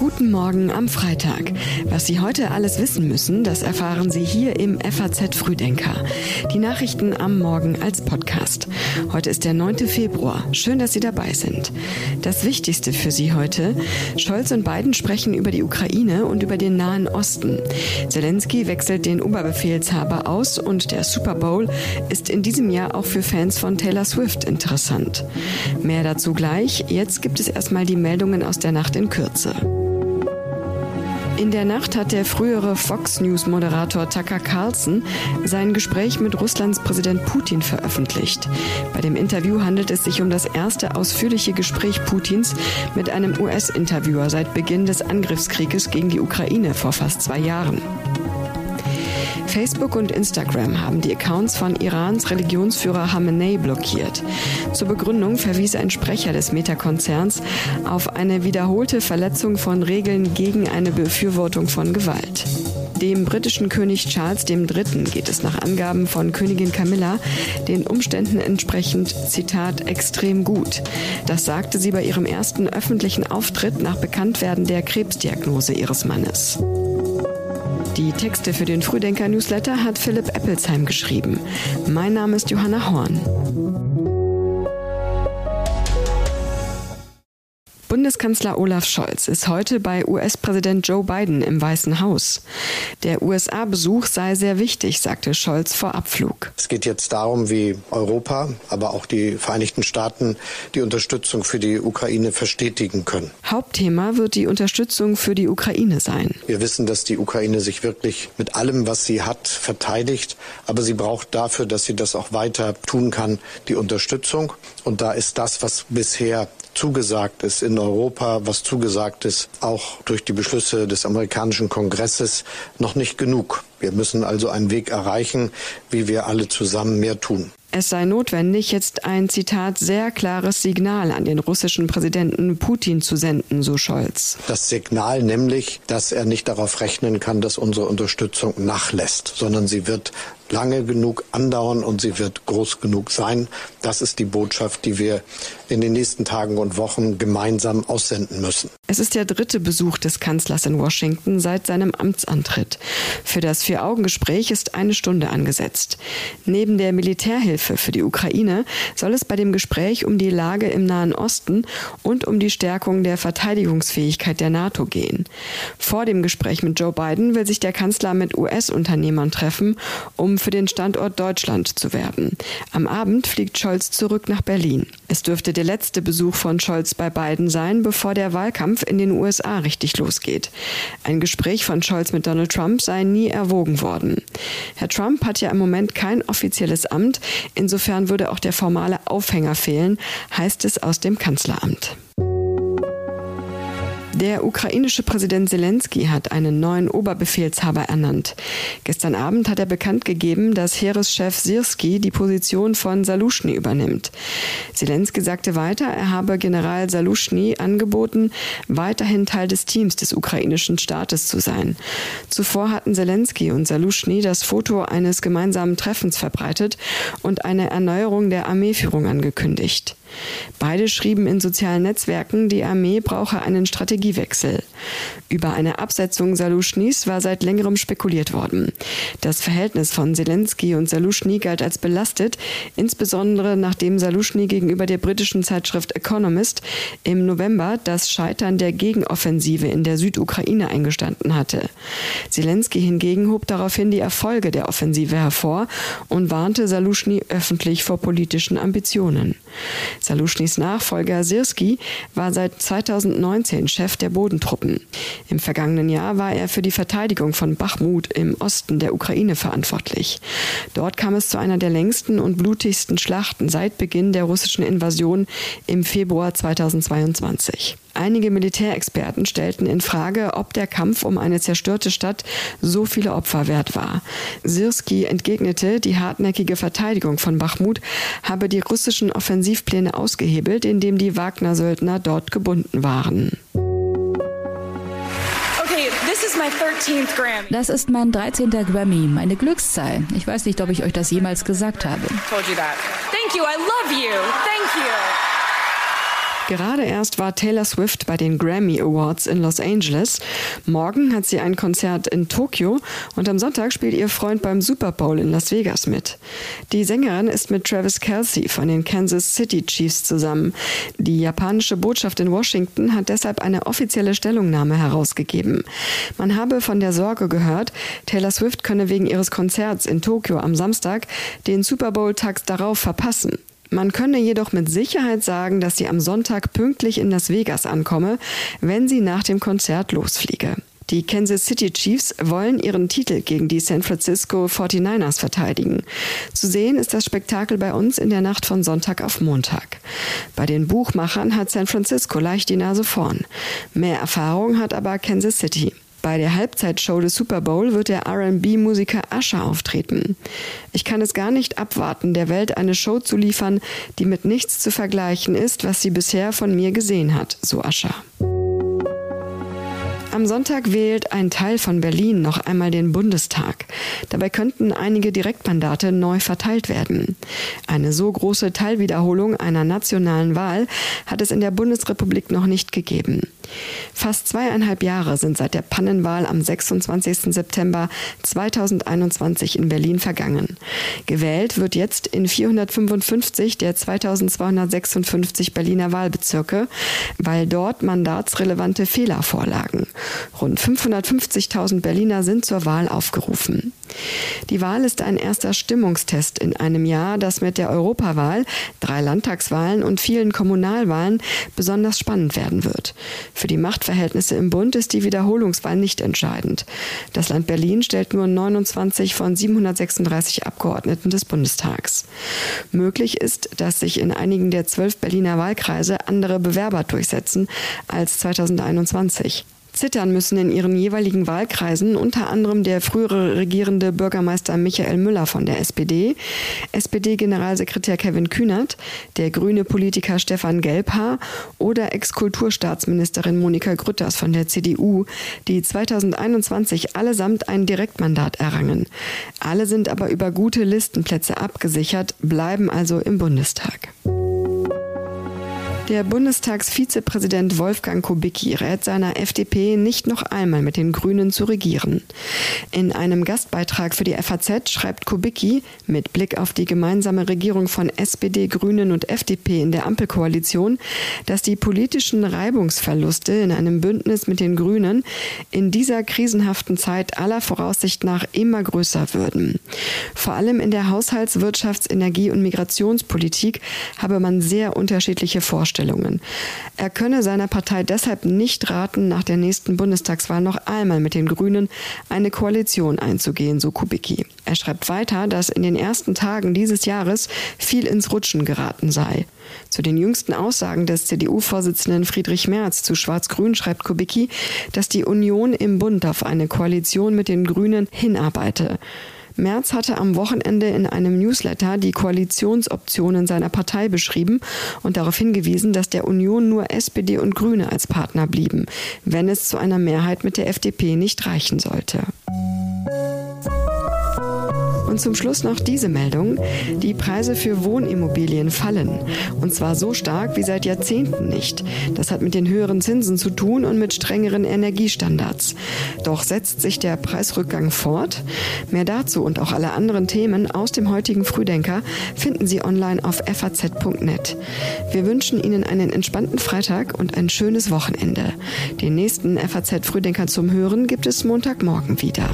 Guten Morgen am Freitag. Was Sie heute alles wissen müssen, das erfahren Sie hier im FAZ Frühdenker. Die Nachrichten am Morgen als Podcast. Heute ist der 9. Februar. Schön, dass Sie dabei sind. Das Wichtigste für Sie heute. Scholz und Biden sprechen über die Ukraine und über den Nahen Osten. Zelensky wechselt den Oberbefehlshaber aus und der Super Bowl ist in diesem Jahr auch für Fans von Taylor Swift interessant. Mehr dazu gleich. Jetzt gibt es erstmal die Meldungen aus der Nacht in Kürze. In der Nacht hat der frühere Fox News Moderator Tucker Carlson sein Gespräch mit Russlands Präsident Putin veröffentlicht. Bei dem Interview handelt es sich um das erste ausführliche Gespräch Putins mit einem US-Interviewer seit Beginn des Angriffskrieges gegen die Ukraine vor fast zwei Jahren. Facebook und Instagram haben die Accounts von Irans Religionsführer Khamenei blockiert. Zur Begründung verwies ein Sprecher des Meta-Konzerns auf eine wiederholte Verletzung von Regeln gegen eine Befürwortung von Gewalt. Dem britischen König Charles III. geht es nach Angaben von Königin Camilla den Umständen entsprechend, Zitat, extrem gut. Das sagte sie bei ihrem ersten öffentlichen Auftritt nach Bekanntwerden der Krebsdiagnose ihres Mannes. Die Texte für den Frühdenker-Newsletter hat Philipp Eppelsheim geschrieben. Mein Name ist Johanna Horn. Bundeskanzler Olaf Scholz ist heute bei US-Präsident Joe Biden im Weißen Haus. Der USA-Besuch sei sehr wichtig, sagte Scholz vor Abflug. Es geht jetzt darum, wie Europa, aber auch die Vereinigten Staaten die Unterstützung für die Ukraine verstetigen können. Hauptthema wird die Unterstützung für die Ukraine sein. Wir wissen, dass die Ukraine sich wirklich mit allem, was sie hat, verteidigt. Aber sie braucht dafür, dass sie das auch weiter tun kann, die Unterstützung. Und da ist das, was bisher zugesagt ist in Europa, was zugesagt ist, auch durch die Beschlüsse des amerikanischen Kongresses, noch nicht genug. Wir müssen also einen Weg erreichen, wie wir alle zusammen mehr tun. Es sei notwendig, jetzt ein Zitat sehr klares Signal an den russischen Präsidenten Putin zu senden, so Scholz. Das Signal nämlich, dass er nicht darauf rechnen kann, dass unsere Unterstützung nachlässt, sondern sie wird lange genug andauern und sie wird groß genug sein. Das ist die Botschaft, die wir in den nächsten Tagen und Wochen gemeinsam aussenden müssen. Es ist der dritte Besuch des Kanzlers in Washington seit seinem Amtsantritt. Für das Vier-Augen-Gespräch ist eine Stunde angesetzt. Neben der Militärhilfe für die Ukraine soll es bei dem Gespräch um die Lage im Nahen Osten und um die Stärkung der Verteidigungsfähigkeit der NATO gehen. Vor dem Gespräch mit Joe Biden will sich der Kanzler mit US-Unternehmern treffen, um für den Standort Deutschland zu werben. Am Abend fliegt Scholz zurück nach Berlin. Es dürfte der letzte Besuch von Scholz bei Biden sein, bevor der Wahlkampf in den USA richtig losgeht. Ein Gespräch von Scholz mit Donald Trump sei nie erwogen worden. Herr Trump hat ja im Moment kein offizielles Amt, insofern würde auch der formale Aufhänger fehlen, heißt es aus dem Kanzleramt. Der ukrainische Präsident Zelensky hat einen neuen Oberbefehlshaber ernannt. Gestern Abend hat er bekannt gegeben, dass Heereschef Sirski die Position von Saluschny übernimmt. Zelensky sagte weiter, er habe General Saluschny angeboten, weiterhin Teil des Teams des ukrainischen Staates zu sein. Zuvor hatten Zelensky und Saluschny das Foto eines gemeinsamen Treffens verbreitet und eine Erneuerung der Armeeführung angekündigt. Beide schrieben in sozialen Netzwerken, die Armee brauche einen Strategiewechsel. Über eine Absetzung Saluschnys war seit längerem spekuliert worden. Das Verhältnis von Zelensky und Saluschny galt als belastet, insbesondere nachdem Saluschny gegenüber der britischen Zeitschrift Economist im November das Scheitern der Gegenoffensive in der Südukraine eingestanden hatte. Zelensky hingegen hob daraufhin die Erfolge der Offensive hervor und warnte Saluschny öffentlich vor politischen Ambitionen. Saluschnys Nachfolger Sirski war seit 2019 Chef der Bodentruppen. Im vergangenen Jahr war er für die Verteidigung von Bachmut im Osten der Ukraine verantwortlich. Dort kam es zu einer der längsten und blutigsten Schlachten seit Beginn der russischen Invasion im Februar 2022. Einige Militärexperten stellten in Frage, ob der Kampf um eine zerstörte Stadt so viele Opfer wert war. Sirski entgegnete, die hartnäckige Verteidigung von Bachmut habe die russischen Offensivpläne ausgehebelt, indem die Wagner-Söldner dort gebunden waren. Das ist mein 13. Grammy, meine Glückszahl. Ich weiß nicht, ob ich euch das jemals gesagt habe. Thank you, I love you. Thank you. Gerade erst war Taylor Swift bei den Grammy Awards in Los Angeles. Morgen hat sie ein Konzert in Tokio und am Sonntag spielt ihr Freund beim Super Bowl in Las Vegas mit. Die Sängerin ist mit Travis Kelsey von den Kansas City Chiefs zusammen. Die japanische Botschaft in Washington hat deshalb eine offizielle Stellungnahme herausgegeben. Man habe von der Sorge gehört, Taylor Swift könne wegen ihres Konzerts in Tokio am Samstag den Super Bowl tags darauf verpassen. Man könne jedoch mit Sicherheit sagen, dass sie am Sonntag pünktlich in Las Vegas ankomme, wenn sie nach dem Konzert losfliege. Die Kansas City Chiefs wollen ihren Titel gegen die San Francisco 49ers verteidigen. Zu sehen ist das Spektakel bei uns in der Nacht von Sonntag auf Montag. Bei den Buchmachern hat San Francisco leicht die Nase vorn. Mehr Erfahrung hat aber Kansas City. Bei der Halbzeitshow des Super Bowl wird der RB-Musiker Usher auftreten. Ich kann es gar nicht abwarten, der Welt eine Show zu liefern, die mit nichts zu vergleichen ist, was sie bisher von mir gesehen hat, so Usher. Am Sonntag wählt ein Teil von Berlin noch einmal den Bundestag. Dabei könnten einige Direktmandate neu verteilt werden. Eine so große Teilwiederholung einer nationalen Wahl hat es in der Bundesrepublik noch nicht gegeben. Fast zweieinhalb Jahre sind seit der Pannenwahl am 26. September 2021 in Berlin vergangen. Gewählt wird jetzt in 455 der 2256 Berliner Wahlbezirke, weil dort mandatsrelevante Fehler vorlagen. Rund 550.000 Berliner sind zur Wahl aufgerufen. Die Wahl ist ein erster Stimmungstest in einem Jahr, das mit der Europawahl, drei Landtagswahlen und vielen Kommunalwahlen besonders spannend werden wird. Für die Machtverhältnisse im Bund ist die Wiederholungswahl nicht entscheidend. Das Land Berlin stellt nur 29 von 736 Abgeordneten des Bundestags. Möglich ist, dass sich in einigen der zwölf Berliner Wahlkreise andere Bewerber durchsetzen als 2021. Zittern müssen in ihren jeweiligen Wahlkreisen unter anderem der frühere regierende Bürgermeister Michael Müller von der SPD, SPD-Generalsekretär Kevin Kühnert, der grüne Politiker Stefan Gelbhaar oder Ex-Kulturstaatsministerin Monika Grütters von der CDU, die 2021 allesamt ein Direktmandat errangen. Alle sind aber über gute Listenplätze abgesichert, bleiben also im Bundestag. Der Bundestagsvizepräsident Wolfgang Kubicki rät seiner FDP nicht noch einmal mit den Grünen zu regieren. In einem Gastbeitrag für die FAZ schreibt Kubicki mit Blick auf die gemeinsame Regierung von SPD, Grünen und FDP in der Ampelkoalition, dass die politischen Reibungsverluste in einem Bündnis mit den Grünen in dieser krisenhaften Zeit aller Voraussicht nach immer größer würden. Vor allem in der Haushalts-, Wirtschafts-, Energie- und Migrationspolitik habe man sehr unterschiedliche Vorstellungen. Vorstellungen. Er könne seiner Partei deshalb nicht raten, nach der nächsten Bundestagswahl noch einmal mit den Grünen eine Koalition einzugehen, so Kubicki. Er schreibt weiter, dass in den ersten Tagen dieses Jahres viel ins Rutschen geraten sei. Zu den jüngsten Aussagen des CDU-Vorsitzenden Friedrich Merz zu Schwarz-Grün schreibt Kubicki, dass die Union im Bund auf eine Koalition mit den Grünen hinarbeite. Merz hatte am Wochenende in einem Newsletter die Koalitionsoptionen seiner Partei beschrieben und darauf hingewiesen, dass der Union nur SPD und Grüne als Partner blieben, wenn es zu einer Mehrheit mit der FDP nicht reichen sollte. Und zum Schluss noch diese Meldung. Die Preise für Wohnimmobilien fallen. Und zwar so stark wie seit Jahrzehnten nicht. Das hat mit den höheren Zinsen zu tun und mit strengeren Energiestandards. Doch setzt sich der Preisrückgang fort? Mehr dazu und auch alle anderen Themen aus dem heutigen Frühdenker finden Sie online auf faz.net. Wir wünschen Ihnen einen entspannten Freitag und ein schönes Wochenende. Den nächsten FAZ Frühdenker zum Hören gibt es Montagmorgen wieder.